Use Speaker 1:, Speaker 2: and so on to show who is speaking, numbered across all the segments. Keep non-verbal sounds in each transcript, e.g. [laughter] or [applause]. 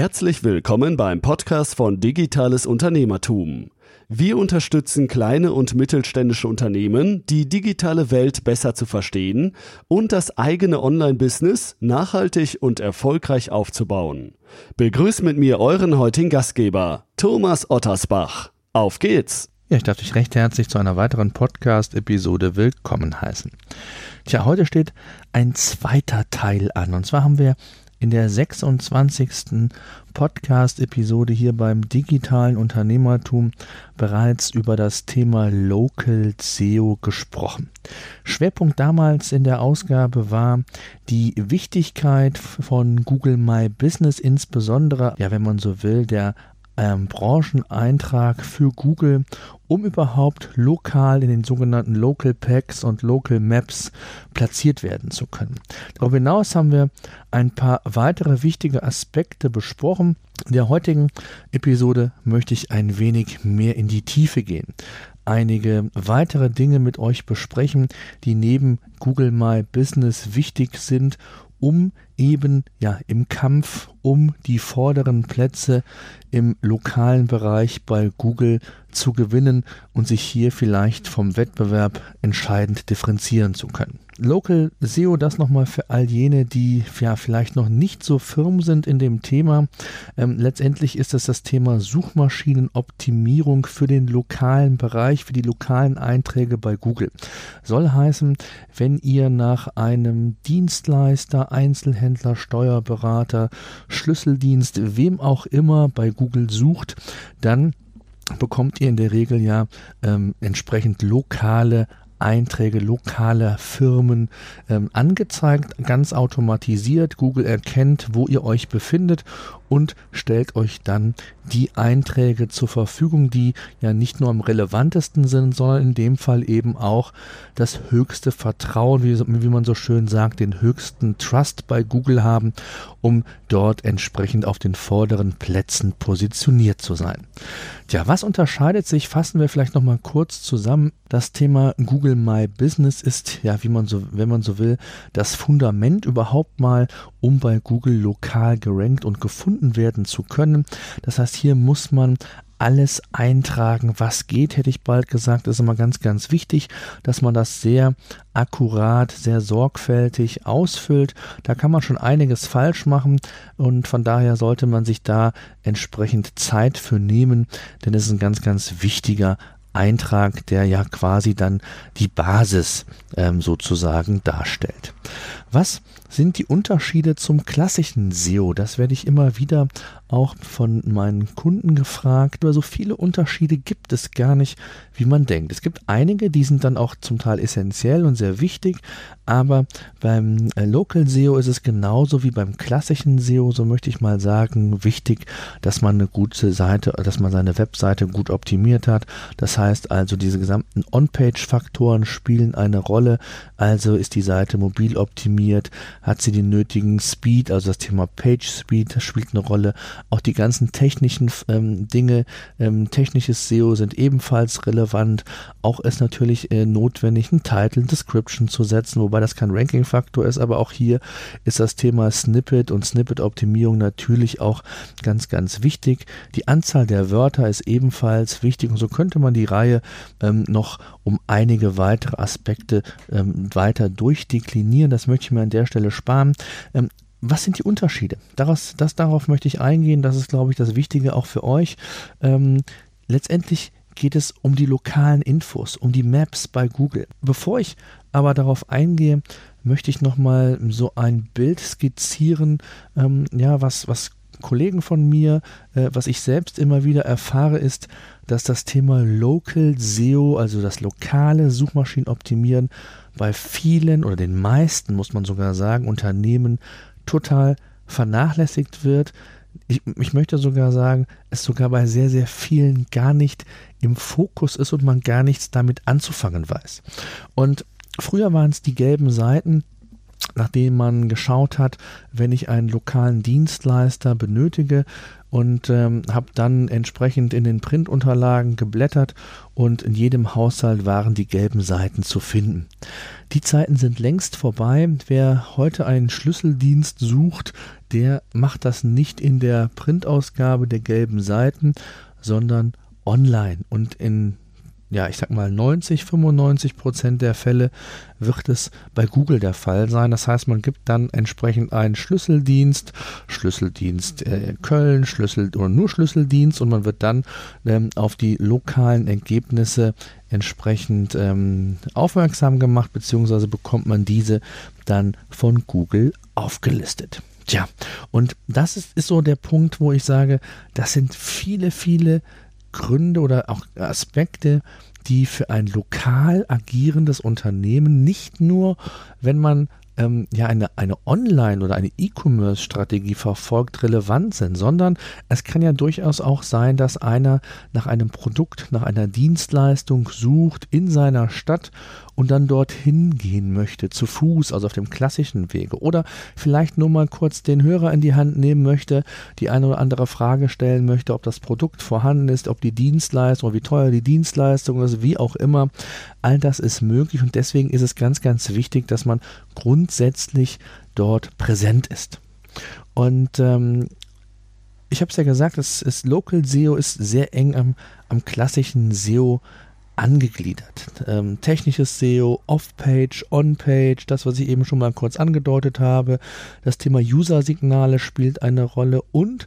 Speaker 1: Herzlich willkommen beim Podcast von Digitales Unternehmertum. Wir unterstützen kleine und mittelständische Unternehmen, die digitale Welt besser zu verstehen und das eigene Online-Business nachhaltig und erfolgreich aufzubauen. Begrüßt mit mir euren heutigen Gastgeber, Thomas Ottersbach. Auf geht's!
Speaker 2: Ja, ich darf dich recht herzlich zu einer weiteren Podcast-Episode willkommen heißen. Tja, heute steht ein zweiter Teil an. Und zwar haben wir in der 26. Podcast-Episode hier beim digitalen Unternehmertum bereits über das Thema Local SEO gesprochen. Schwerpunkt damals in der Ausgabe war die Wichtigkeit von Google My Business, insbesondere, ja, wenn man so will, der ähm, Brancheneintrag für Google, um überhaupt lokal in den sogenannten Local Packs und Local Maps platziert werden zu können. Darüber hinaus haben wir ein paar weitere wichtige Aspekte besprochen. In der heutigen Episode möchte ich ein wenig mehr in die Tiefe gehen einige weitere Dinge mit euch besprechen, die neben Google My Business wichtig sind, um eben ja im Kampf um die vorderen Plätze im lokalen Bereich bei Google zu gewinnen und sich hier vielleicht vom Wettbewerb entscheidend differenzieren zu können. Local SEO, das nochmal für all jene, die ja vielleicht noch nicht so firm sind in dem Thema. Ähm, letztendlich ist es das Thema Suchmaschinenoptimierung für den lokalen Bereich, für die lokalen Einträge bei Google. Soll heißen, wenn ihr nach einem Dienstleister, Einzelhändler, Steuerberater, Schlüsseldienst, wem auch immer bei Google sucht, dann bekommt ihr in der Regel ja ähm, entsprechend lokale Einträge lokaler Firmen ähm, angezeigt, ganz automatisiert. Google erkennt, wo ihr euch befindet und stellt euch dann die Einträge zur Verfügung, die ja nicht nur am relevantesten sind, sondern in dem Fall eben auch das höchste Vertrauen, wie, wie man so schön sagt, den höchsten Trust bei Google haben, um dort entsprechend auf den vorderen Plätzen positioniert zu sein. Tja, was unterscheidet sich? Fassen wir vielleicht nochmal kurz zusammen. Das Thema Google My Business ist, ja, wie man so, wenn man so will, das Fundament überhaupt mal, um bei Google lokal gerankt und gefunden werden zu können. Das heißt, hier muss man alles eintragen, was geht, hätte ich bald gesagt. Das ist immer ganz, ganz wichtig, dass man das sehr akkurat, sehr sorgfältig ausfüllt. Da kann man schon einiges falsch machen und von daher sollte man sich da entsprechend Zeit für nehmen, denn es ist ein ganz, ganz wichtiger Eintrag, der ja quasi dann die Basis ähm, sozusagen darstellt. Was sind die Unterschiede zum klassischen SEO? Das werde ich immer wieder auch von meinen Kunden gefragt. Aber so viele Unterschiede gibt es gar nicht, wie man denkt. Es gibt einige, die sind dann auch zum Teil essentiell und sehr wichtig, aber beim äh, Local SEO ist es genauso wie beim klassischen SEO, so möchte ich mal sagen, wichtig, dass man eine gute Seite, dass man seine Webseite gut optimiert hat. Das heißt also, diese gesamten On-Page-Faktoren spielen eine Rolle. Also ist die Seite mobil optimiert, hat sie den nötigen Speed, also das Thema Page Speed spielt eine Rolle. Auch die ganzen technischen ähm, Dinge, ähm, technisches SEO sind ebenfalls relevant. Auch ist natürlich äh, notwendig, einen Title, Description zu setzen, wobei das kein Ranking-Faktor ist, aber auch hier ist das Thema Snippet und Snippet-Optimierung natürlich auch ganz, ganz wichtig. Die Anzahl der Wörter ist ebenfalls wichtig und so könnte man die Reihe ähm, noch um einige weitere Aspekte ähm, weiter durchdeklinieren. Das möchte ich mir an der Stelle sparen. Ähm, was sind die Unterschiede? Daraus, das, darauf möchte ich eingehen. Das ist, glaube ich, das Wichtige auch für euch. Ähm, letztendlich geht es um die lokalen Infos, um die Maps bei Google. Bevor ich aber darauf eingehe, möchte ich nochmal so ein Bild skizzieren, ähm, ja, was, was Kollegen von mir, äh, was ich selbst immer wieder erfahre, ist, dass das Thema Local SEO, also das lokale Suchmaschinenoptimieren, bei vielen oder den meisten, muss man sogar sagen, Unternehmen total vernachlässigt wird. Ich, ich, möchte sogar sagen, es sogar bei sehr, sehr vielen gar nicht im Fokus ist und man gar nichts damit anzufangen weiß. Und früher waren es die gelben Seiten, nachdem man geschaut hat, wenn ich einen lokalen Dienstleister benötige und ähm, habe dann entsprechend in den Printunterlagen geblättert und in jedem Haushalt waren die gelben Seiten zu finden. Die Zeiten sind längst vorbei. Wer heute einen Schlüsseldienst sucht, der macht das nicht in der Printausgabe der gelben Seiten, sondern online und in ja, ich sag mal 90, 95 Prozent der Fälle wird es bei Google der Fall sein. Das heißt, man gibt dann entsprechend einen Schlüsseldienst, Schlüsseldienst äh, Köln, Schlüssel oder nur Schlüsseldienst und man wird dann ähm, auf die lokalen Ergebnisse entsprechend ähm, aufmerksam gemacht, beziehungsweise bekommt man diese dann von Google aufgelistet. Tja, und das ist, ist so der Punkt, wo ich sage, das sind viele, viele Gründe oder auch Aspekte, die für ein lokal agierendes Unternehmen nicht nur, wenn man ähm, ja eine, eine Online- oder eine E-Commerce-Strategie verfolgt, relevant sind, sondern es kann ja durchaus auch sein, dass einer nach einem Produkt, nach einer Dienstleistung sucht in seiner Stadt und dann dorthin gehen möchte, zu Fuß, also auf dem klassischen Wege. Oder vielleicht nur mal kurz den Hörer in die Hand nehmen möchte, die eine oder andere Frage stellen möchte, ob das Produkt vorhanden ist, ob die Dienstleistung wie teuer die Dienstleistung ist, wie auch immer. All das ist möglich und deswegen ist es ganz, ganz wichtig, dass man grundsätzlich dort präsent ist. Und ähm, ich habe es ja gesagt, das ist Local SEO ist sehr eng am, am klassischen SEO angegliedert. Ähm, technisches SEO, Off-Page, On-Page, das, was ich eben schon mal kurz angedeutet habe. Das Thema User-Signale spielt eine Rolle und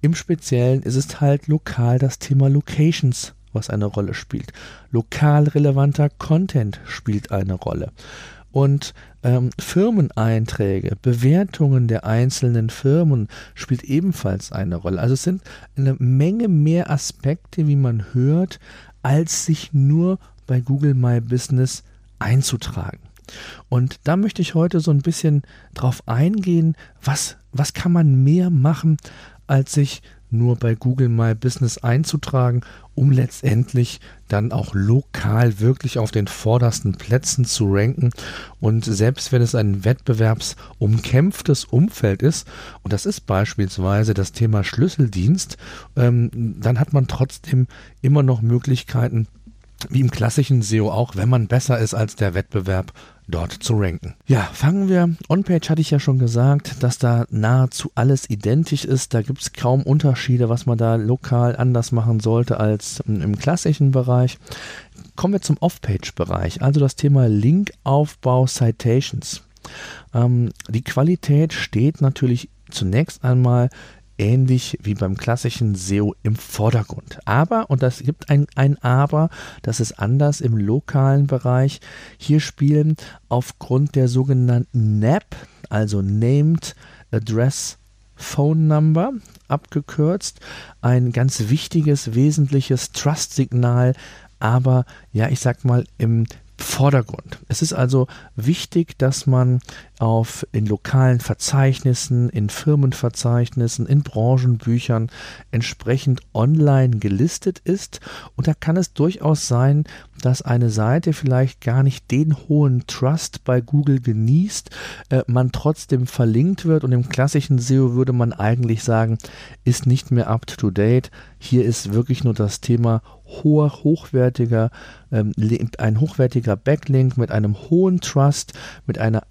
Speaker 2: im Speziellen ist es halt lokal das Thema Locations, was eine Rolle spielt. Lokal relevanter Content spielt eine Rolle. Und ähm, Firmeneinträge, Bewertungen der einzelnen Firmen spielt ebenfalls eine Rolle. Also es sind eine Menge mehr Aspekte, wie man hört, als sich nur bei Google My Business einzutragen. Und da möchte ich heute so ein bisschen drauf eingehen, was, was kann man mehr machen, als sich nur bei Google My Business einzutragen, um letztendlich dann auch lokal wirklich auf den vordersten Plätzen zu ranken. Und selbst wenn es ein wettbewerbsumkämpftes Umfeld ist, und das ist beispielsweise das Thema Schlüsseldienst, ähm, dann hat man trotzdem immer noch Möglichkeiten, wie im klassischen SEO auch, wenn man besser ist als der Wettbewerb, dort zu ranken. Ja, fangen wir. On-Page hatte ich ja schon gesagt, dass da nahezu alles identisch ist. Da gibt es kaum Unterschiede, was man da lokal anders machen sollte als im klassischen Bereich. Kommen wir zum Off-Page-Bereich, also das Thema Linkaufbau Citations. Ähm, die Qualität steht natürlich zunächst einmal ähnlich wie beim klassischen SEO im Vordergrund. Aber, und das gibt ein, ein Aber, das ist anders im lokalen Bereich. Hier spielen aufgrund der sogenannten NAP, also Named Address Phone Number, abgekürzt, ein ganz wichtiges, wesentliches Trust-Signal, aber ja, ich sag mal im Vordergrund. Es ist also wichtig, dass man auf in lokalen Verzeichnissen, in Firmenverzeichnissen, in Branchenbüchern entsprechend online gelistet ist. Und da kann es durchaus sein, dass eine Seite vielleicht gar nicht den hohen Trust bei Google genießt, äh, man trotzdem verlinkt wird und im klassischen SEO würde man eigentlich sagen, ist nicht mehr up to date. Hier ist wirklich nur das Thema hoher, hochwertiger, ähm, ein hochwertiger Backlink mit einem hohen Trust, mit einer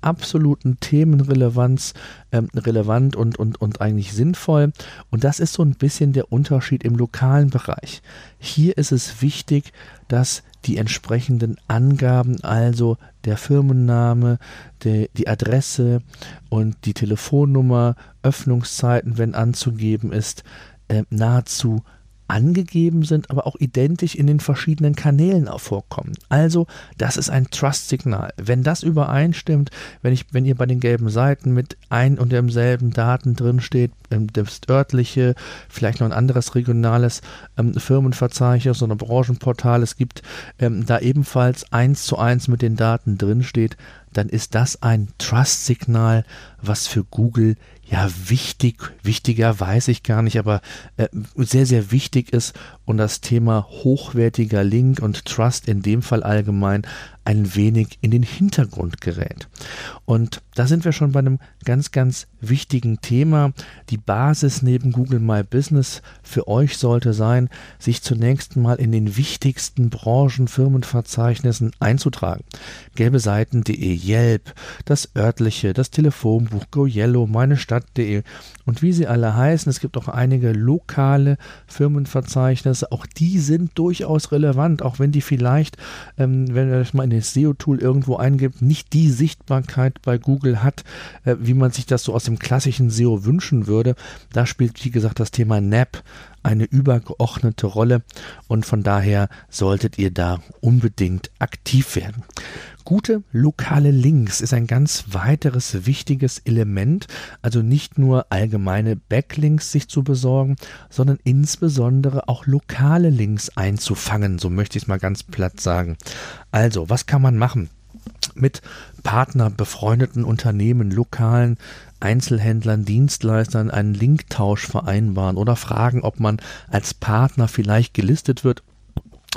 Speaker 2: absoluten Themenrelevanz, ähm, relevant und, und, und eigentlich sinnvoll. Und das ist so ein bisschen der Unterschied im lokalen Bereich. Hier ist es wichtig, dass die entsprechenden Angaben, also der Firmenname, die, die Adresse und die Telefonnummer, Öffnungszeiten, wenn anzugeben ist, äh, nahezu angegeben sind, aber auch identisch in den verschiedenen Kanälen vorkommen. Also, das ist ein Trust-Signal. Wenn das übereinstimmt, wenn ich, wenn ihr bei den gelben Seiten mit ein und demselben Daten drin steht, ähm, das örtliche, vielleicht noch ein anderes regionales ähm, Firmenverzeichnis oder Branchenportal, es gibt ähm, da ebenfalls eins zu eins mit den Daten drin steht, dann ist das ein Trust-Signal, was für Google ja wichtig, wichtiger weiß ich gar nicht, aber äh, sehr, sehr wichtig ist und das Thema hochwertiger Link und Trust in dem Fall allgemein ein wenig in den Hintergrund gerät. Und da sind wir schon bei einem ganz, ganz wichtigen Thema. Die Basis neben Google My Business für euch sollte sein, sich zunächst mal in den wichtigsten Branchen, Firmenverzeichnissen einzutragen. Gelbe Seiten.de, Yelp, das örtliche, das Telefonbuch, GoYellow, meinestadt.de und wie sie alle heißen. Es gibt auch einige lokale Firmenverzeichnisse. Auch die sind durchaus relevant, auch wenn die vielleicht, ähm, wenn ihr das mal in das SEO-Tool irgendwo eingibt, nicht die Sichtbarkeit bei Google hat, äh, wie man sich das so aus dem klassischen SEO wünschen würde. Da spielt, wie gesagt, das Thema NAP eine übergeordnete Rolle und von daher solltet ihr da unbedingt aktiv werden. Gute lokale Links ist ein ganz weiteres wichtiges Element, also nicht nur allgemeine Backlinks sich zu besorgen, sondern insbesondere auch lokale Links einzufangen, so möchte ich es mal ganz platt sagen. Also, was kann man machen? Mit Partner, befreundeten Unternehmen, lokalen Einzelhändlern, Dienstleistern einen Linktausch vereinbaren oder fragen, ob man als Partner vielleicht gelistet wird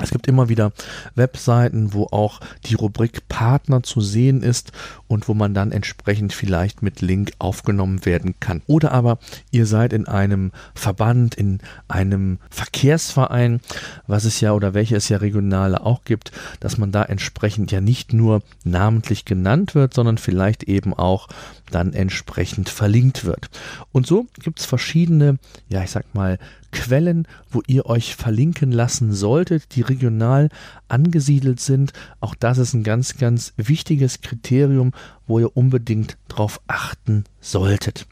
Speaker 2: es gibt immer wieder Webseiten, wo auch die Rubrik Partner zu sehen ist und wo man dann entsprechend vielleicht mit Link aufgenommen werden kann. Oder aber ihr seid in einem Verband, in einem Verkehrsverein, was es ja oder welche es ja regionale auch gibt, dass man da entsprechend ja nicht nur namentlich genannt wird, sondern vielleicht eben auch dann entsprechend verlinkt wird. Und so gibt es verschiedene, ja ich sag mal, Quellen, wo ihr euch verlinken lassen solltet, die regional angesiedelt sind. Auch das ist ein ganz, ganz wichtiges Kriterium, wo ihr unbedingt darauf achten solltet.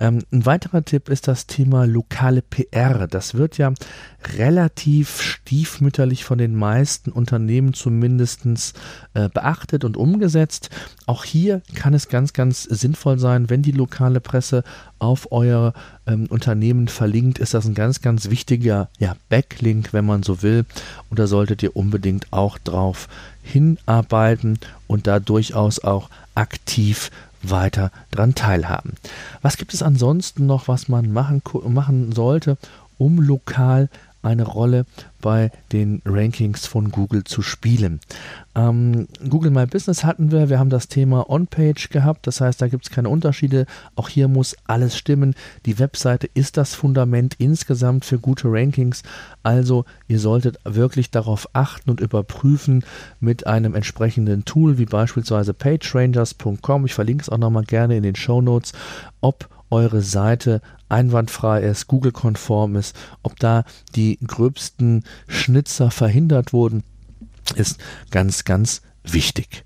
Speaker 2: Ähm, ein weiterer Tipp ist das Thema lokale PR. Das wird ja relativ stiefmütterlich von den meisten Unternehmen zumindest äh, beachtet und umgesetzt. Auch hier kann es ganz, ganz sinnvoll sein, wenn die lokale Presse auf euer ähm, Unternehmen verlinkt, ist das ein ganz, ganz wichtiger ja, Backlink, wenn man so will. Und da solltet ihr unbedingt auch drauf hinarbeiten und da durchaus auch aktiv weiter dran teilhaben. Was gibt es ansonsten noch, was man machen, machen sollte, um lokal eine Rolle bei den Rankings von Google zu spielen. Ähm, Google My Business hatten wir, wir haben das Thema On-Page gehabt, das heißt, da gibt es keine Unterschiede. Auch hier muss alles stimmen. Die Webseite ist das Fundament insgesamt für gute Rankings. Also ihr solltet wirklich darauf achten und überprüfen mit einem entsprechenden Tool wie beispielsweise pagerangers.com. Ich verlinke es auch nochmal gerne in den Show Notes, ob eure Seite einwandfrei ist, Google-konform ist, ob da die gröbsten Schnitzer verhindert wurden, ist ganz, ganz wichtig.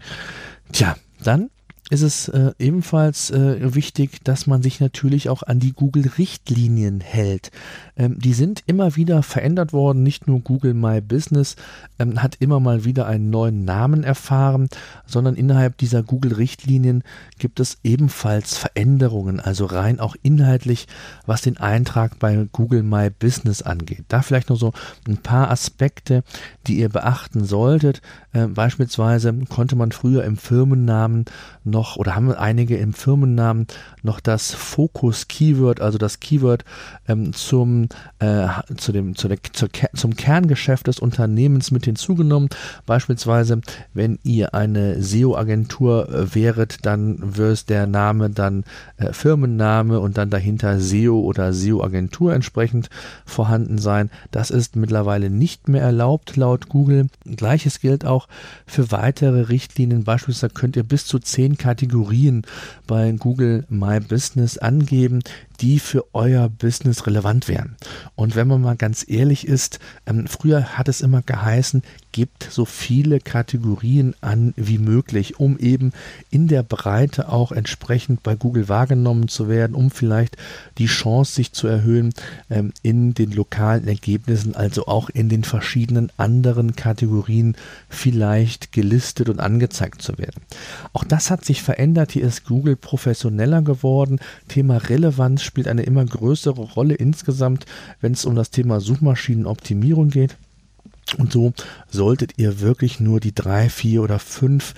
Speaker 2: Tja, dann ist es äh, ebenfalls äh, wichtig, dass man sich natürlich auch an die Google-Richtlinien hält. Ähm, die sind immer wieder verändert worden. Nicht nur Google My Business ähm, hat immer mal wieder einen neuen Namen erfahren, sondern innerhalb dieser Google-Richtlinien gibt es ebenfalls Veränderungen, also rein auch inhaltlich, was den Eintrag bei Google My Business angeht. Da vielleicht noch so ein paar Aspekte, die ihr beachten solltet. Äh, beispielsweise konnte man früher im Firmennamen noch oder haben einige im Firmennamen noch das Fokus-Keyword, also das Keyword ähm, zum, äh, zu dem, zu der, zur, zum Kerngeschäft des Unternehmens mit hinzugenommen. Beispielsweise, wenn ihr eine SEO-Agentur äh, wäret, dann wird der Name dann äh, Firmenname und dann dahinter SEO oder SEO-Agentur entsprechend vorhanden sein. Das ist mittlerweile nicht mehr erlaubt laut Google. Gleiches gilt auch für weitere Richtlinien. Beispielsweise könnt ihr bis zu zehn Kategorien bei Google My Business angeben, die für euer Business relevant wären. Und wenn man mal ganz ehrlich ist, ähm, früher hat es immer geheißen, gibt so viele Kategorien an wie möglich, um eben in der Breite auch entsprechend bei Google wahrgenommen zu werden, um vielleicht die Chance sich zu erhöhen ähm, in den lokalen Ergebnissen, also auch in den verschiedenen anderen Kategorien vielleicht gelistet und angezeigt zu werden. Auch das hat sich verändert. Hier ist Google professioneller geworden. Thema Relevanz spielt eine immer größere Rolle insgesamt, wenn es um das Thema Suchmaschinenoptimierung geht. Und so solltet ihr wirklich nur die drei, vier oder fünf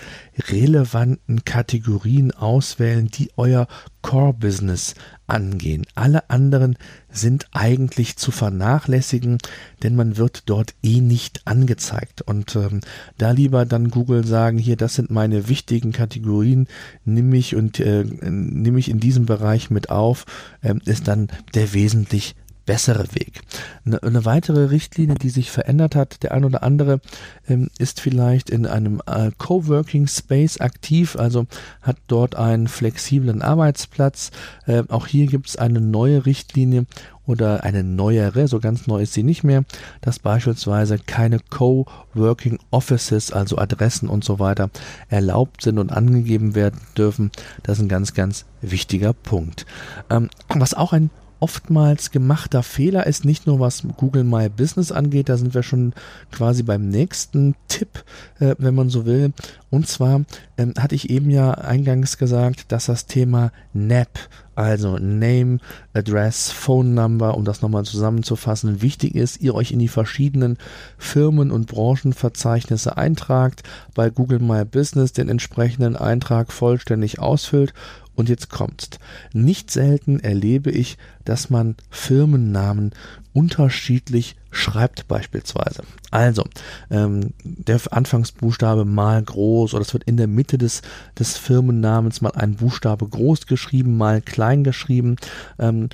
Speaker 2: relevanten Kategorien auswählen, die euer Core-Business angehen. Alle anderen sind eigentlich zu vernachlässigen, denn man wird dort eh nicht angezeigt. Und ähm, da lieber dann Google sagen, hier, das sind meine wichtigen Kategorien, nimm mich und äh, nimm mich in diesem Bereich mit auf, ähm, ist dann der wesentlich bessere Weg. Eine, eine, weitere Richtlinie, die sich verändert hat, der ein oder andere ähm, ist vielleicht in einem äh, Coworking Space aktiv, also hat dort einen flexiblen Arbeitsplatz. Äh, auch hier gibt es eine neue Richtlinie oder eine neuere, so ganz neu ist sie nicht mehr, dass beispielsweise keine Coworking Offices, also Adressen und so weiter, erlaubt sind und angegeben werden dürfen. Das ist ein ganz, ganz wichtiger Punkt. Ähm, was auch ein oftmals gemachter Fehler ist, nicht nur was Google My Business angeht, da sind wir schon quasi beim nächsten Tipp, äh, wenn man so will. Und zwar ähm, hatte ich eben ja eingangs gesagt, dass das Thema NAP, also Name, Address, Phone Number, um das nochmal zusammenzufassen, wichtig ist, ihr euch in die verschiedenen Firmen- und Branchenverzeichnisse eintragt, bei Google My Business den entsprechenden Eintrag vollständig ausfüllt und jetzt kommt's. Nicht selten erlebe ich, dass man Firmennamen unterschiedlich schreibt beispielsweise. Also, ähm, der Anfangsbuchstabe mal groß oder es wird in der Mitte des, des Firmennamens mal ein Buchstabe groß geschrieben, mal klein geschrieben. Ähm,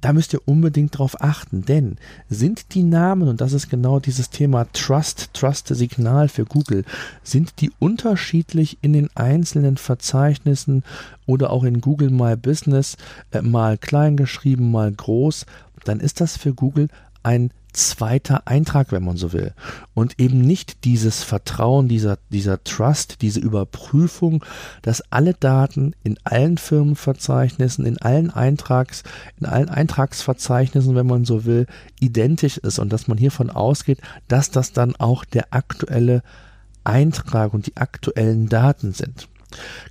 Speaker 2: da müsst ihr unbedingt drauf achten, denn sind die Namen, und das ist genau dieses Thema Trust, Trust-Signal für Google, sind die unterschiedlich in den einzelnen Verzeichnissen oder auch in Google My Business äh, mal klein geschrieben, mal groß, dann ist das für Google ein zweiter Eintrag, wenn man so will. Und eben nicht dieses Vertrauen, dieser, dieser Trust, diese Überprüfung, dass alle Daten in allen Firmenverzeichnissen, in allen Eintrags, in allen Eintragsverzeichnissen, wenn man so will, identisch ist und dass man hiervon ausgeht, dass das dann auch der aktuelle Eintrag und die aktuellen Daten sind.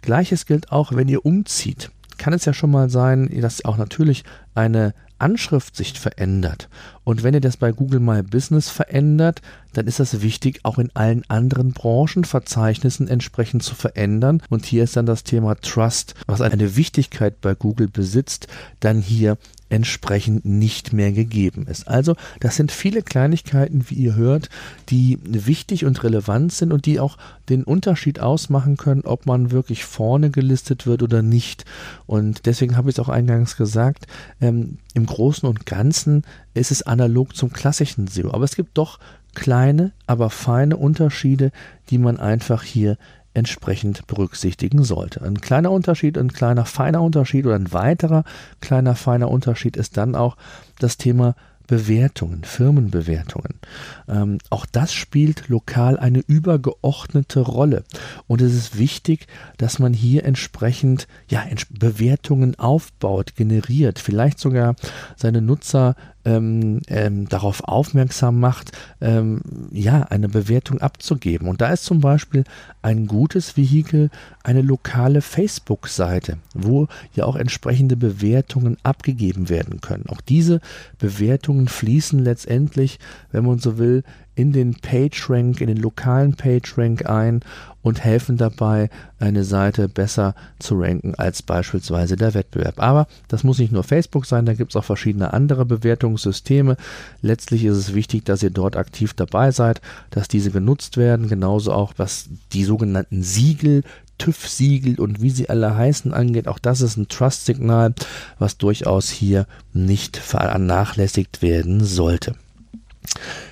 Speaker 2: Gleiches gilt auch, wenn ihr umzieht. Kann es ja schon mal sein, dass auch natürlich eine Anschrift sich verändert. Und wenn ihr das bei Google My Business verändert, dann ist das wichtig, auch in allen anderen Branchenverzeichnissen entsprechend zu verändern. Und hier ist dann das Thema Trust, was eine Wichtigkeit bei Google besitzt, dann hier entsprechend nicht mehr gegeben ist. Also das sind viele Kleinigkeiten, wie ihr hört, die wichtig und relevant sind und die auch den Unterschied ausmachen können, ob man wirklich vorne gelistet wird oder nicht. Und deswegen habe ich es auch eingangs gesagt, ähm, im Großen und Ganzen ist es analog zum klassischen SEO. Aber es gibt doch kleine, aber feine Unterschiede, die man einfach hier entsprechend berücksichtigen sollte. Ein kleiner Unterschied, ein kleiner feiner Unterschied oder ein weiterer kleiner feiner Unterschied ist dann auch das Thema Bewertungen, Firmenbewertungen. Ähm, auch das spielt lokal eine übergeordnete Rolle. Und es ist wichtig, dass man hier entsprechend ja, Bewertungen aufbaut, generiert, vielleicht sogar seine Nutzer ähm, ähm, darauf aufmerksam macht, ähm, ja, eine Bewertung abzugeben. Und da ist zum Beispiel ein gutes Vehikel eine lokale Facebook-Seite, wo ja auch entsprechende Bewertungen abgegeben werden können. Auch diese Bewertungen fließen letztendlich, wenn man so will, in den PageRank, in den lokalen PageRank ein und helfen dabei, eine Seite besser zu ranken als beispielsweise der Wettbewerb. Aber das muss nicht nur Facebook sein, da gibt es auch verschiedene andere Bewertungssysteme. Letztlich ist es wichtig, dass ihr dort aktiv dabei seid, dass diese genutzt werden, genauso auch was die sogenannten Siegel TÜV-Siegel und wie sie alle heißen angeht, auch das ist ein Trust-Signal, was durchaus hier nicht vernachlässigt werden sollte.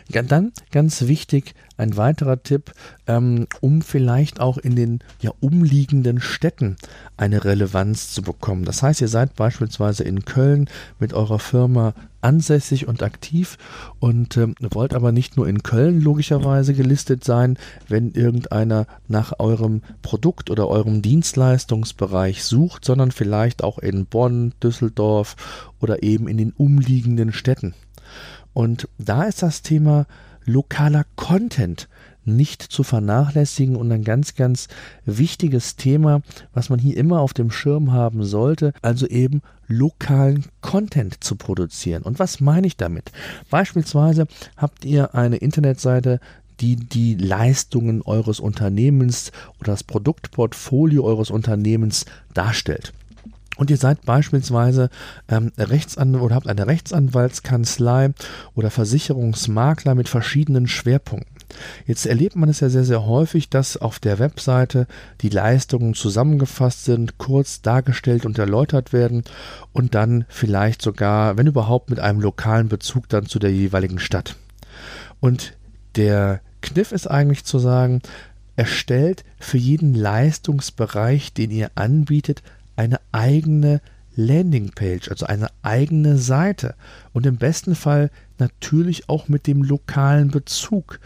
Speaker 2: Ja, dann ganz wichtig, ein weiterer Tipp, ähm, um vielleicht auch in den ja, umliegenden Städten eine Relevanz zu bekommen. Das heißt, ihr seid beispielsweise in Köln mit eurer Firma ansässig und aktiv und ähm, wollt aber nicht nur in Köln logischerweise gelistet sein, wenn irgendeiner nach eurem Produkt oder eurem Dienstleistungsbereich sucht, sondern vielleicht auch in Bonn, Düsseldorf oder eben in den umliegenden Städten. Und da ist das Thema lokaler Content nicht zu vernachlässigen und ein ganz, ganz wichtiges Thema, was man hier immer auf dem Schirm haben sollte, also eben lokalen Content zu produzieren. Und was meine ich damit? Beispielsweise habt ihr eine Internetseite, die die Leistungen eures Unternehmens oder das Produktportfolio eures Unternehmens darstellt. Und ihr seid beispielsweise ähm, Rechtsanwalt oder habt eine Rechtsanwaltskanzlei oder Versicherungsmakler mit verschiedenen Schwerpunkten. Jetzt erlebt man es ja sehr, sehr häufig, dass auf der Webseite die Leistungen zusammengefasst sind, kurz dargestellt und erläutert werden und dann vielleicht sogar, wenn überhaupt, mit einem lokalen Bezug dann zu der jeweiligen Stadt. Und der Kniff ist eigentlich zu sagen, erstellt für jeden Leistungsbereich, den ihr anbietet, eine eigene Landingpage, also eine eigene Seite und im besten Fall natürlich auch mit dem lokalen Bezug.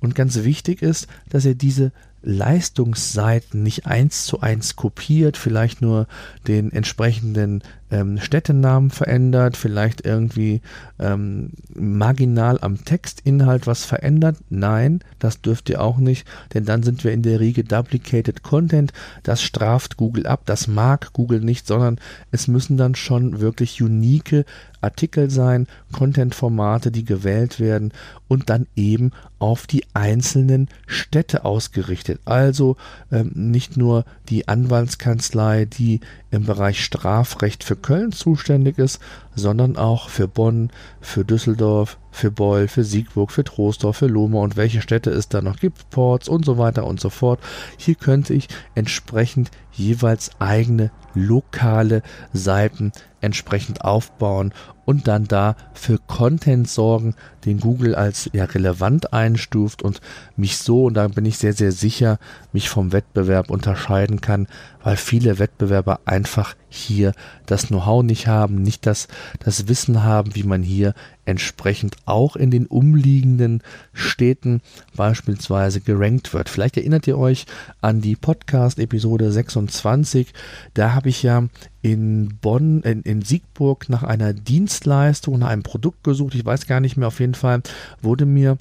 Speaker 2: Und ganz wichtig ist, dass ihr diese Leistungsseiten nicht eins zu eins kopiert, vielleicht nur den entsprechenden ähm, Städtenamen verändert, vielleicht irgendwie ähm, marginal am Textinhalt was verändert. Nein, das dürft ihr auch nicht, denn dann sind wir in der Riege Duplicated Content. Das straft Google ab, das mag Google nicht, sondern es müssen dann schon wirklich unique Artikel sein, Content-Formate, die gewählt werden und dann eben auf die einzelnen Städte ausgerichtet. Also ähm, nicht nur die Anwaltskanzlei, die im Bereich Strafrecht für Köln zuständig ist, sondern auch für Bonn, für Düsseldorf, für Beul, für Siegburg, für Troisdorf, für Lohme und welche Städte es da noch gibt, Ports und so weiter und so fort. Hier könnte ich entsprechend jeweils eigene lokale Seiten entsprechend aufbauen und dann da für Content sorgen, den Google als ja relevant einstuft und mich so, und da bin ich sehr, sehr sicher, mich vom Wettbewerb unterscheiden kann, weil viele Wettbewerber einfach hier das Know-how nicht haben, nicht das, das Wissen haben, wie man hier entsprechend auch in den umliegenden Städten beispielsweise gerankt wird. Vielleicht erinnert ihr euch an die Podcast-Episode 26. Da habe ich ja in Bonn, in, in Siegburg nach einer Dienstleistung, nach einem Produkt gesucht. Ich weiß gar nicht mehr, auf jeden Fall wurde mir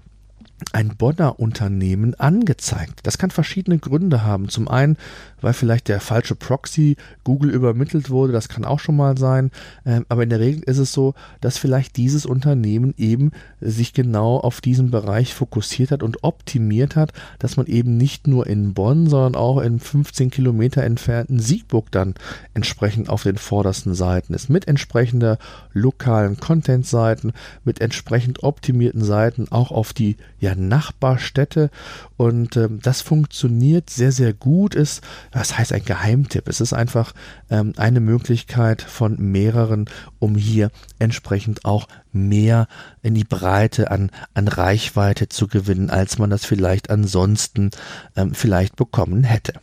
Speaker 2: ein Bonner Unternehmen angezeigt. Das kann verschiedene Gründe haben. Zum einen, weil vielleicht der falsche Proxy Google übermittelt wurde, das kann auch schon mal sein. Ähm, aber in der Regel ist es so, dass vielleicht dieses Unternehmen eben sich genau auf diesen Bereich fokussiert hat und optimiert hat, dass man eben nicht nur in Bonn, sondern auch in 15 Kilometer entfernten Siegburg dann entsprechend auf den vordersten Seiten ist. Mit entsprechender lokalen Content-Seiten, mit entsprechend optimierten Seiten auch auf die ja, Nachbarstädte und ähm, das funktioniert sehr, sehr gut. Ist, das heißt ein Geheimtipp. Es ist einfach ähm, eine Möglichkeit von mehreren, um hier entsprechend auch mehr in die Breite an, an Reichweite zu gewinnen, als man das vielleicht ansonsten ähm, vielleicht bekommen hätte.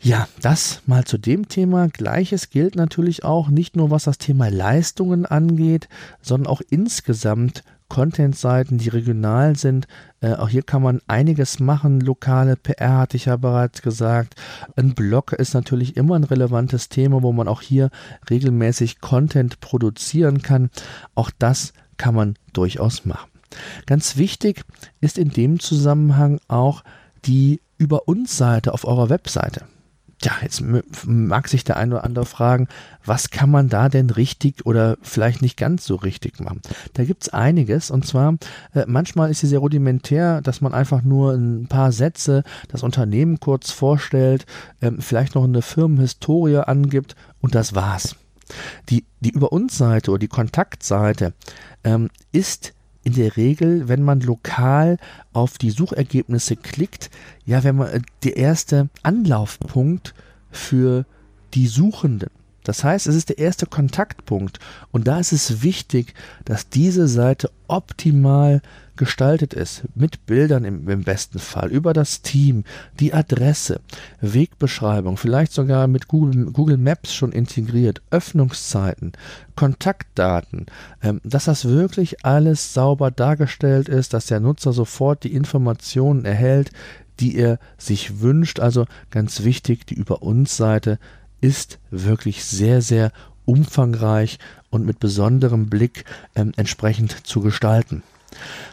Speaker 2: Ja, das mal zu dem Thema. Gleiches gilt natürlich auch nicht nur was das Thema Leistungen angeht, sondern auch insgesamt Content-Seiten, die regional sind. Äh, auch hier kann man einiges machen. Lokale PR hatte ich ja bereits gesagt. Ein Blog ist natürlich immer ein relevantes Thema, wo man auch hier regelmäßig Content produzieren kann. Auch das kann man durchaus machen. Ganz wichtig ist in dem Zusammenhang auch die Über uns Seite auf eurer Webseite. Tja, jetzt mag sich der eine oder andere fragen, was kann man da denn richtig oder vielleicht nicht ganz so richtig machen? Da gibt's einiges und zwar äh, manchmal ist sie sehr rudimentär, dass man einfach nur ein paar Sätze das Unternehmen kurz vorstellt, ähm, vielleicht noch eine Firmenhistorie angibt und das war's. Die, die Über uns Seite oder die Kontaktseite ähm, ist in der Regel, wenn man lokal auf die Suchergebnisse klickt, ja, wenn man äh, der erste Anlaufpunkt für die Suchenden. Das heißt, es ist der erste Kontaktpunkt und da ist es wichtig, dass diese Seite optimal gestaltet ist, mit Bildern im, im, besten Fall, über das Team, die Adresse, Wegbeschreibung, vielleicht sogar mit Google, Google Maps schon integriert, Öffnungszeiten, Kontaktdaten, ähm, dass das wirklich alles sauber dargestellt ist, dass der Nutzer sofort die Informationen erhält, die er sich wünscht. Also ganz wichtig, die Über uns Seite ist wirklich sehr, sehr umfangreich und mit besonderem Blick ähm, entsprechend zu gestalten.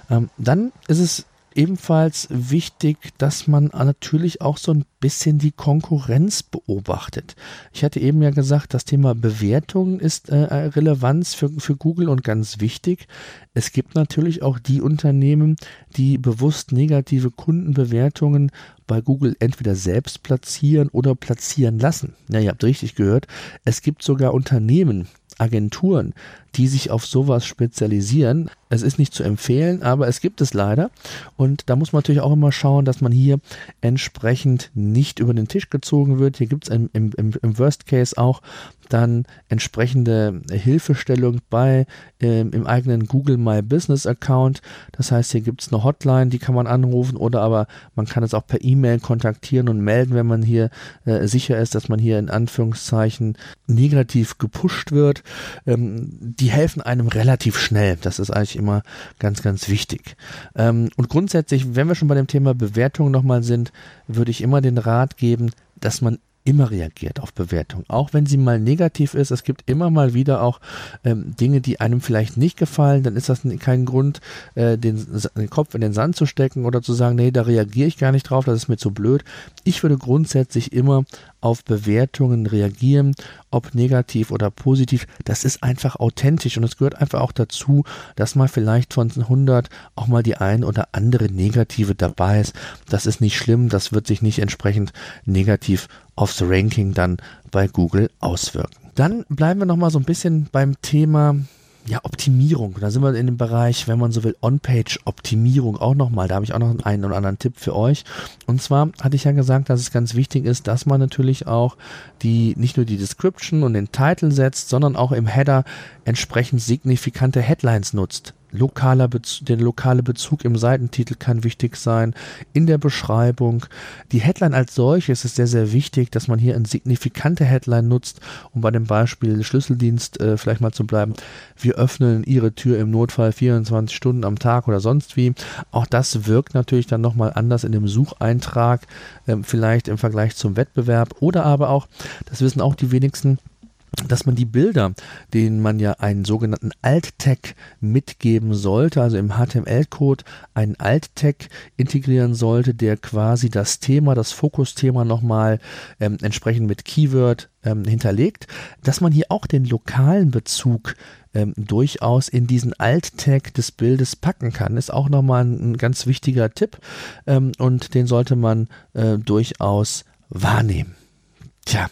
Speaker 2: Ähm, dann ist es ebenfalls wichtig, dass man natürlich auch so ein bisschen die Konkurrenz beobachtet. Ich hatte eben ja gesagt, das Thema Bewertung ist äh, Relevanz für, für Google und ganz wichtig. Es gibt natürlich auch die Unternehmen, die bewusst negative Kundenbewertungen bei Google entweder selbst platzieren oder platzieren lassen. Ja, ihr habt richtig gehört. Es gibt sogar Unternehmen, Agenturen, die sich auf sowas spezialisieren. Es ist nicht zu empfehlen, aber es gibt es leider. Und da muss man natürlich auch immer schauen, dass man hier entsprechend nicht über den Tisch gezogen wird. Hier gibt es im, im, im Worst Case auch dann entsprechende Hilfestellung bei ähm, im eigenen Google My Business Account. Das heißt, hier gibt es eine Hotline, die kann man anrufen oder aber man kann es auch per E-Mail kontaktieren und melden, wenn man hier äh, sicher ist, dass man hier in Anführungszeichen negativ gepusht wird. Ähm, die helfen einem relativ schnell. Das ist eigentlich immer ganz, ganz wichtig. Ähm, und grundsätzlich, wenn wir schon bei dem Thema Bewertung nochmal sind, würde ich immer den Rat geben, dass man immer reagiert auf Bewertung, auch wenn sie mal negativ ist. Es gibt immer mal wieder auch ähm, Dinge, die einem vielleicht nicht gefallen. Dann ist das kein Grund, äh, den, den, Kopf in den Sand zu stecken oder zu sagen, nee, da reagiere ich gar nicht drauf, das ist mir zu blöd. Ich würde grundsätzlich immer auf Bewertungen reagieren, ob negativ oder positiv. Das ist einfach authentisch und es gehört einfach auch dazu, dass mal vielleicht von 100 auch mal die ein oder andere negative dabei ist. Das ist nicht schlimm, das wird sich nicht entsprechend negativ aufs Ranking dann bei Google auswirken. Dann bleiben wir noch mal so ein bisschen beim Thema ja, Optimierung. Da sind wir in dem Bereich, wenn man so will, On-Page-Optimierung auch nochmal. Da habe ich auch noch einen oder anderen Tipp für euch. Und zwar hatte ich ja gesagt, dass es ganz wichtig ist, dass man natürlich auch die, nicht nur die Description und den Titel setzt, sondern auch im Header entsprechend signifikante Headlines nutzt lokaler Bezug, der lokale Bezug im Seitentitel kann wichtig sein, in der Beschreibung. Die Headline als solches ist sehr, sehr wichtig, dass man hier eine signifikante Headline nutzt, um bei dem Beispiel Schlüsseldienst äh, vielleicht mal zu bleiben. Wir öffnen Ihre Tür im Notfall 24 Stunden am Tag oder sonst wie. Auch das wirkt natürlich dann nochmal anders in dem Sucheintrag, äh, vielleicht im Vergleich zum Wettbewerb oder aber auch, das wissen auch die wenigsten, dass man die Bilder, denen man ja einen sogenannten Alt-Tag mitgeben sollte, also im HTML-Code einen Alt-Tag integrieren sollte, der quasi das Thema, das Fokusthema nochmal ähm, entsprechend mit Keyword ähm, hinterlegt, dass man hier auch den lokalen Bezug ähm, durchaus in diesen Alt-Tag des Bildes packen kann, ist auch nochmal ein, ein ganz wichtiger Tipp ähm, und den sollte man äh, durchaus wahrnehmen. Tja,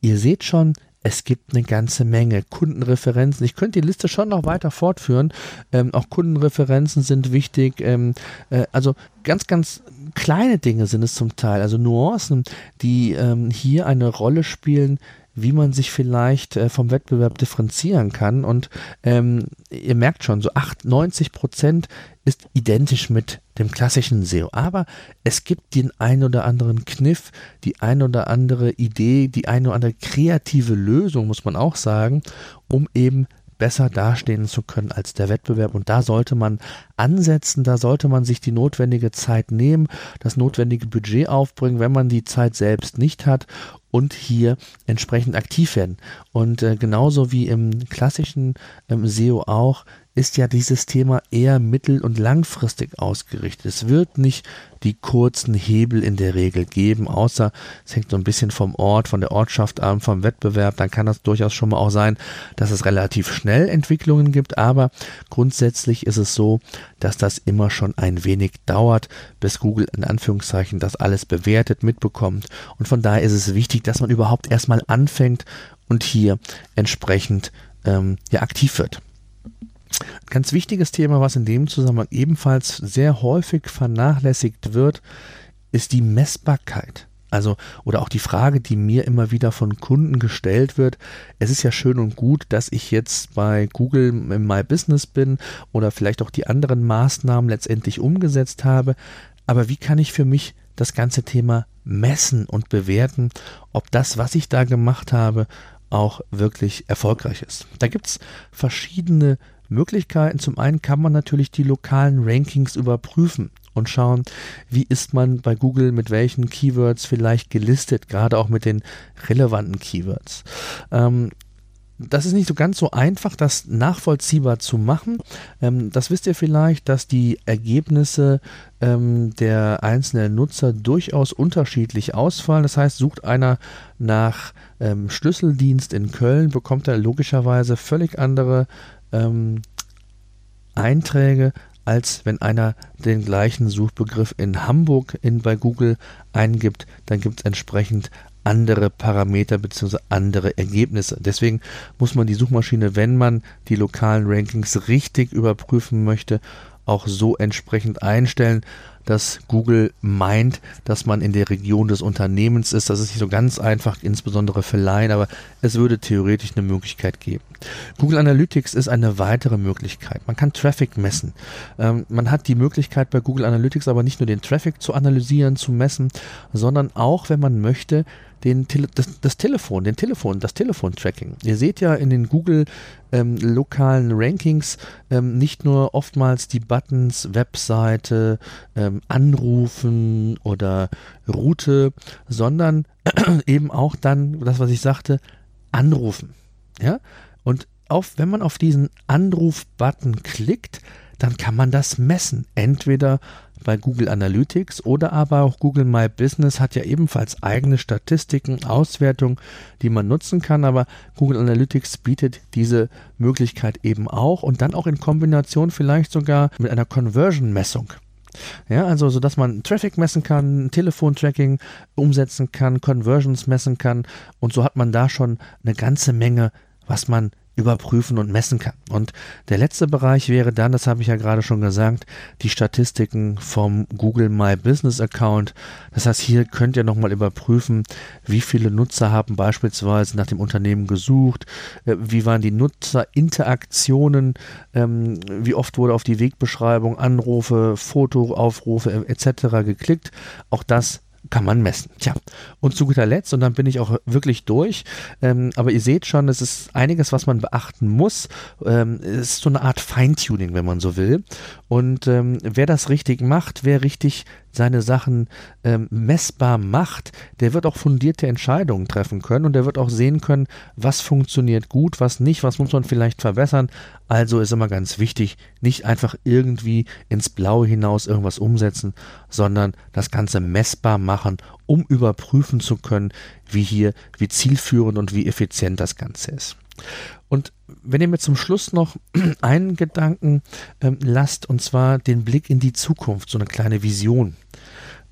Speaker 2: ihr seht schon, es gibt eine ganze Menge Kundenreferenzen. Ich könnte die Liste schon noch weiter fortführen. Ähm, auch Kundenreferenzen sind wichtig. Ähm, äh, also ganz, ganz kleine Dinge sind es zum Teil. Also Nuancen, die ähm, hier eine Rolle spielen, wie man sich vielleicht äh, vom Wettbewerb differenzieren kann. Und ähm, ihr merkt schon, so 8, 90 Prozent ist identisch mit dem klassischen SEO. Aber es gibt den ein oder anderen Kniff, die ein oder andere Idee, die eine oder andere kreative Lösung, muss man auch sagen, um eben besser dastehen zu können als der Wettbewerb. Und da sollte man ansetzen, da sollte man sich die notwendige Zeit nehmen, das notwendige Budget aufbringen, wenn man die Zeit selbst nicht hat und hier entsprechend aktiv werden. Und äh, genauso wie im klassischen ähm, SEO auch, ist ja dieses Thema eher mittel- und langfristig ausgerichtet. Es wird nicht die kurzen Hebel in der Regel geben, außer es hängt so ein bisschen vom Ort, von der Ortschaft an, vom Wettbewerb. Dann kann das durchaus schon mal auch sein, dass es relativ schnell Entwicklungen gibt, aber grundsätzlich ist es so, dass das immer schon ein wenig dauert, bis Google in Anführungszeichen das alles bewertet, mitbekommt. Und von daher ist es wichtig, dass man überhaupt erstmal anfängt und hier entsprechend ähm, ja, aktiv wird. Ganz wichtiges Thema, was in dem Zusammenhang ebenfalls sehr häufig vernachlässigt wird, ist die Messbarkeit. Also, oder auch die Frage, die mir immer wieder von Kunden gestellt wird. Es ist ja schön und gut, dass ich jetzt bei Google in My Business bin oder vielleicht auch die anderen Maßnahmen letztendlich umgesetzt habe. Aber wie kann ich für mich das ganze Thema messen und bewerten, ob das, was ich da gemacht habe, auch wirklich erfolgreich ist? Da gibt es verschiedene Möglichkeiten. Zum einen kann man natürlich die lokalen Rankings überprüfen und schauen, wie ist man bei Google mit welchen Keywords vielleicht gelistet, gerade auch mit den relevanten Keywords. Ähm, das ist nicht so ganz so einfach, das nachvollziehbar zu machen. Ähm, das wisst ihr vielleicht, dass die Ergebnisse ähm, der einzelnen Nutzer durchaus unterschiedlich ausfallen. Das heißt, sucht einer nach ähm, Schlüsseldienst in Köln, bekommt er logischerweise völlig andere ähm, Einträge, als wenn einer den gleichen Suchbegriff in Hamburg in, bei Google eingibt, dann gibt es entsprechend andere Parameter bzw. andere Ergebnisse. Deswegen muss man die Suchmaschine, wenn man die lokalen Rankings richtig überprüfen möchte, auch so entsprechend einstellen, dass Google meint, dass man in der Region des Unternehmens ist. Das ist nicht so ganz einfach, insbesondere für Laien, aber es würde theoretisch eine Möglichkeit geben. Google Analytics ist eine weitere Möglichkeit. Man kann Traffic messen. Ähm, man hat die Möglichkeit bei Google Analytics aber nicht nur den Traffic zu analysieren, zu messen, sondern auch, wenn man möchte, den Tele das, das, Telefon, den Telefon, das Telefon-Tracking. Ihr seht ja in den Google ähm, lokalen Rankings ähm, nicht nur oftmals die Buttons, Webseite, ähm, Anrufen oder Route, sondern [clears throat] eben auch dann, das was ich sagte, Anrufen. Ja, und auf, wenn man auf diesen Anruf-Button klickt, dann kann man das messen. Entweder bei Google Analytics oder aber auch Google My Business hat ja ebenfalls eigene Statistiken, Auswertungen, die man nutzen kann, aber Google Analytics bietet diese Möglichkeit eben auch und dann auch in Kombination vielleicht sogar mit einer Conversion-Messung. Ja, also so dass man Traffic messen kann, Telefontracking umsetzen kann, Conversions messen kann und so hat man da schon eine ganze Menge, was man überprüfen und messen kann. Und der letzte Bereich wäre dann, das habe ich ja gerade schon gesagt, die Statistiken vom Google My Business Account. Das heißt, hier könnt ihr nochmal überprüfen, wie viele Nutzer haben beispielsweise nach dem Unternehmen gesucht, äh, wie waren die Nutzerinteraktionen, ähm, wie oft wurde auf die Wegbeschreibung, Anrufe, Fotoaufrufe etc. geklickt. Auch das kann man messen. Tja, und zu guter Letzt, und dann bin ich auch wirklich durch, ähm, aber ihr seht schon, es ist einiges, was man beachten muss. Ähm, es ist so eine Art Feintuning, wenn man so will. Und ähm, wer das richtig macht, wer richtig seine Sachen ähm, messbar macht, der wird auch fundierte Entscheidungen treffen können und der wird auch sehen können, was funktioniert gut, was nicht, was muss man vielleicht verbessern. Also ist immer ganz wichtig, nicht einfach irgendwie ins Blaue hinaus irgendwas umsetzen, sondern das Ganze messbar machen, um überprüfen zu können, wie hier, wie zielführend und wie effizient das Ganze ist. Und wenn ihr mir zum Schluss noch [clears throat] einen Gedanken ähm, lasst, und zwar den Blick in die Zukunft, so eine kleine Vision.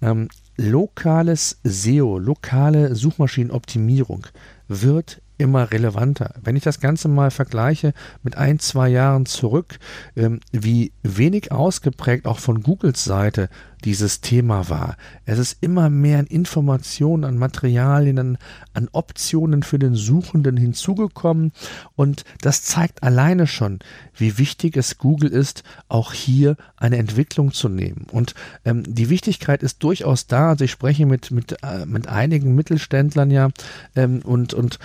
Speaker 2: Ähm, lokales SEO, lokale Suchmaschinenoptimierung wird immer relevanter. Wenn ich das Ganze mal vergleiche mit ein, zwei Jahren zurück, ähm, wie wenig ausgeprägt auch von Googles Seite dieses Thema war. Es ist immer mehr an Informationen, an Materialien, an, an Optionen für den Suchenden hinzugekommen und das zeigt alleine schon, wie wichtig es Google ist, auch hier eine Entwicklung zu nehmen. Und ähm, die Wichtigkeit ist durchaus da. Also ich spreche mit, mit, äh, mit einigen Mittelständlern ja ähm, und, und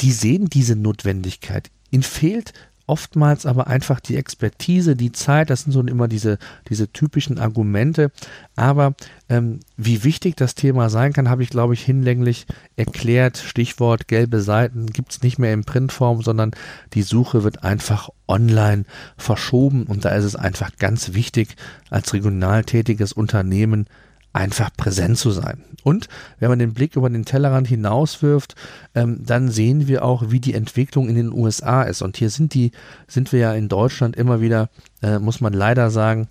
Speaker 2: die sehen diese Notwendigkeit. Ihnen fehlt oftmals aber einfach die Expertise, die Zeit, das sind so immer diese, diese typischen Argumente. Aber ähm, wie wichtig das Thema sein kann, habe ich, glaube ich, hinlänglich erklärt. Stichwort gelbe Seiten gibt es nicht mehr in Printform, sondern die Suche wird einfach online verschoben. Und da ist es einfach ganz wichtig, als regional tätiges Unternehmen einfach präsent zu sein. Und wenn man den Blick über den Tellerrand hinauswirft, ähm, dann sehen wir auch, wie die Entwicklung in den USA ist. Und hier sind die, sind wir ja in Deutschland immer wieder, äh, muss man leider sagen,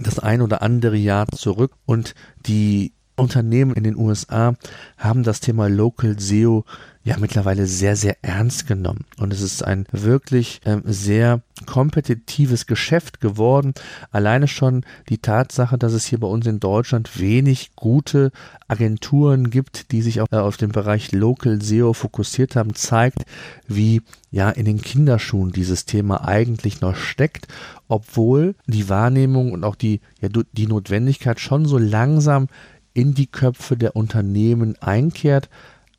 Speaker 2: das ein oder andere Jahr zurück. Und die Unternehmen in den USA haben das Thema Local SEO ja mittlerweile sehr, sehr ernst genommen. Und es ist ein wirklich ähm, sehr kompetitives Geschäft geworden. Alleine schon die Tatsache, dass es hier bei uns in Deutschland wenig gute Agenturen gibt, die sich auch äh, auf den Bereich Local SEO fokussiert haben, zeigt, wie ja in den Kinderschuhen dieses Thema eigentlich noch steckt, obwohl die Wahrnehmung und auch die, ja, die Notwendigkeit schon so langsam in die Köpfe der Unternehmen einkehrt,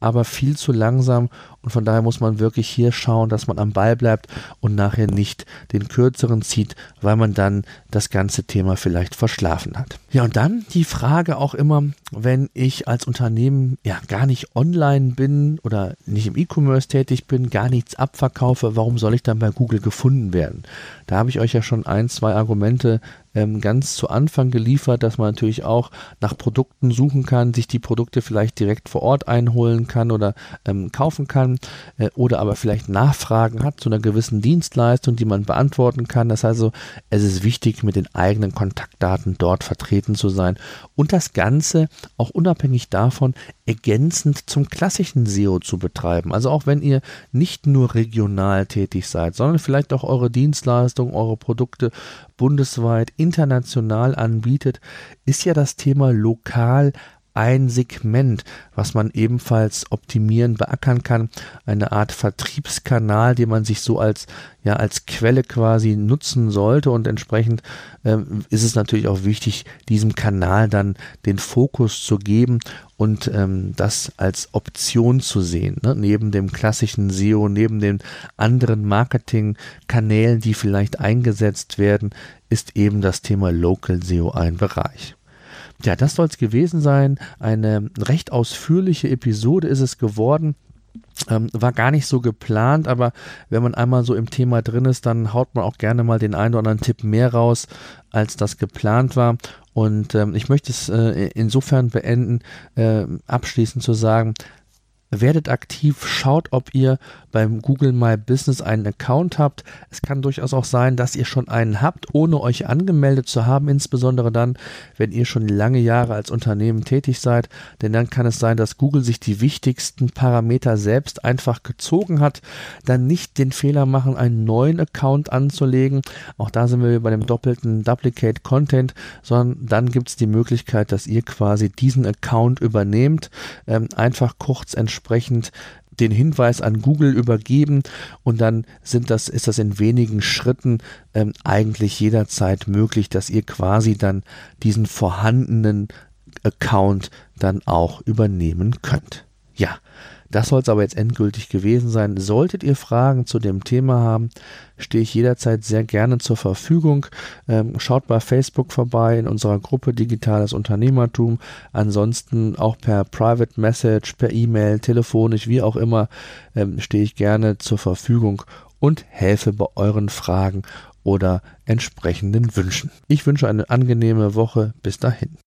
Speaker 2: aber viel zu langsam, Und von daher muss man wirklich hier schauen, dass man am Ball bleibt und nachher nicht den kürzeren zieht, weil man dann das ganze Thema vielleicht verschlafen hat. Ja, und dann die Frage auch immer, wenn ich als Unternehmen ja gar nicht online bin oder nicht im E-Commerce tätig bin, gar nichts abverkaufe, warum soll ich dann bei Google gefunden werden? Da habe ich euch ja schon ein, zwei Argumente ähm, ganz zu Anfang geliefert, dass man natürlich auch nach Produkten suchen kann, sich die Produkte vielleicht direkt vor Ort einholen kann oder ähm, kaufen kann äh, oder aber vielleicht Nachfragen hat zu einer gewissen Dienstleistung, die man beantworten kann. Das heißt also, es ist wichtig, mit den eigenen Kontaktdaten dort vertreten zu sein und das Ganze auch unabhängig davon ergänzend zum klassischen SEO zu betreiben. Also auch wenn ihr nicht nur regional tätig seid, sondern vielleicht auch eure Dienstleistungen, eure Produkte bundesweit, international anbietet, ist ja das Thema lokal ein Segment, was man ebenfalls optimieren, beackern kann, eine Art Vertriebskanal, den man sich so als ja als Quelle quasi nutzen sollte und entsprechend ähm, ist es natürlich auch wichtig, diesem Kanal dann den Fokus zu geben und ähm, das als Option zu sehen, ne? neben dem klassischen SEO, neben den anderen Marketingkanälen, die vielleicht eingesetzt werden, ist eben das Thema Local SEO ein Bereich. Ja, das soll es gewesen sein. Eine recht ausführliche Episode ist es geworden. Ähm, war gar nicht so geplant, aber wenn man einmal so im Thema drin ist, dann haut man auch gerne mal den einen oder anderen Tipp mehr raus, als das geplant war. Und ähm, ich möchte es äh, insofern beenden, äh, abschließend zu sagen, werdet aktiv, schaut, ob ihr beim Google My Business einen Account habt. Es kann durchaus auch sein, dass ihr schon einen habt, ohne euch angemeldet zu haben, insbesondere dann, wenn ihr schon lange Jahre als Unternehmen tätig seid, denn dann kann es sein, dass Google sich die wichtigsten Parameter selbst einfach gezogen hat, dann nicht den Fehler machen, einen neuen Account anzulegen. Auch da sind wir bei dem doppelten Duplicate Content, sondern dann gibt es die Möglichkeit, dass ihr quasi diesen Account übernehmt, ähm, einfach kurz entsprechend den Hinweis an Google übergeben und dann sind das, ist das in wenigen Schritten ähm, eigentlich jederzeit möglich, dass ihr quasi dann diesen vorhandenen Account dann auch übernehmen könnt. Ja, das soll es aber jetzt endgültig gewesen sein. Solltet ihr Fragen zu dem Thema haben, stehe ich jederzeit sehr gerne zur Verfügung. Ähm, schaut bei Facebook vorbei in unserer Gruppe Digitales Unternehmertum. Ansonsten auch per Private Message, per E-Mail, telefonisch, wie auch immer, ähm, stehe ich gerne zur Verfügung und helfe bei euren Fragen oder entsprechenden Wünschen. Ich wünsche eine angenehme Woche. Bis dahin.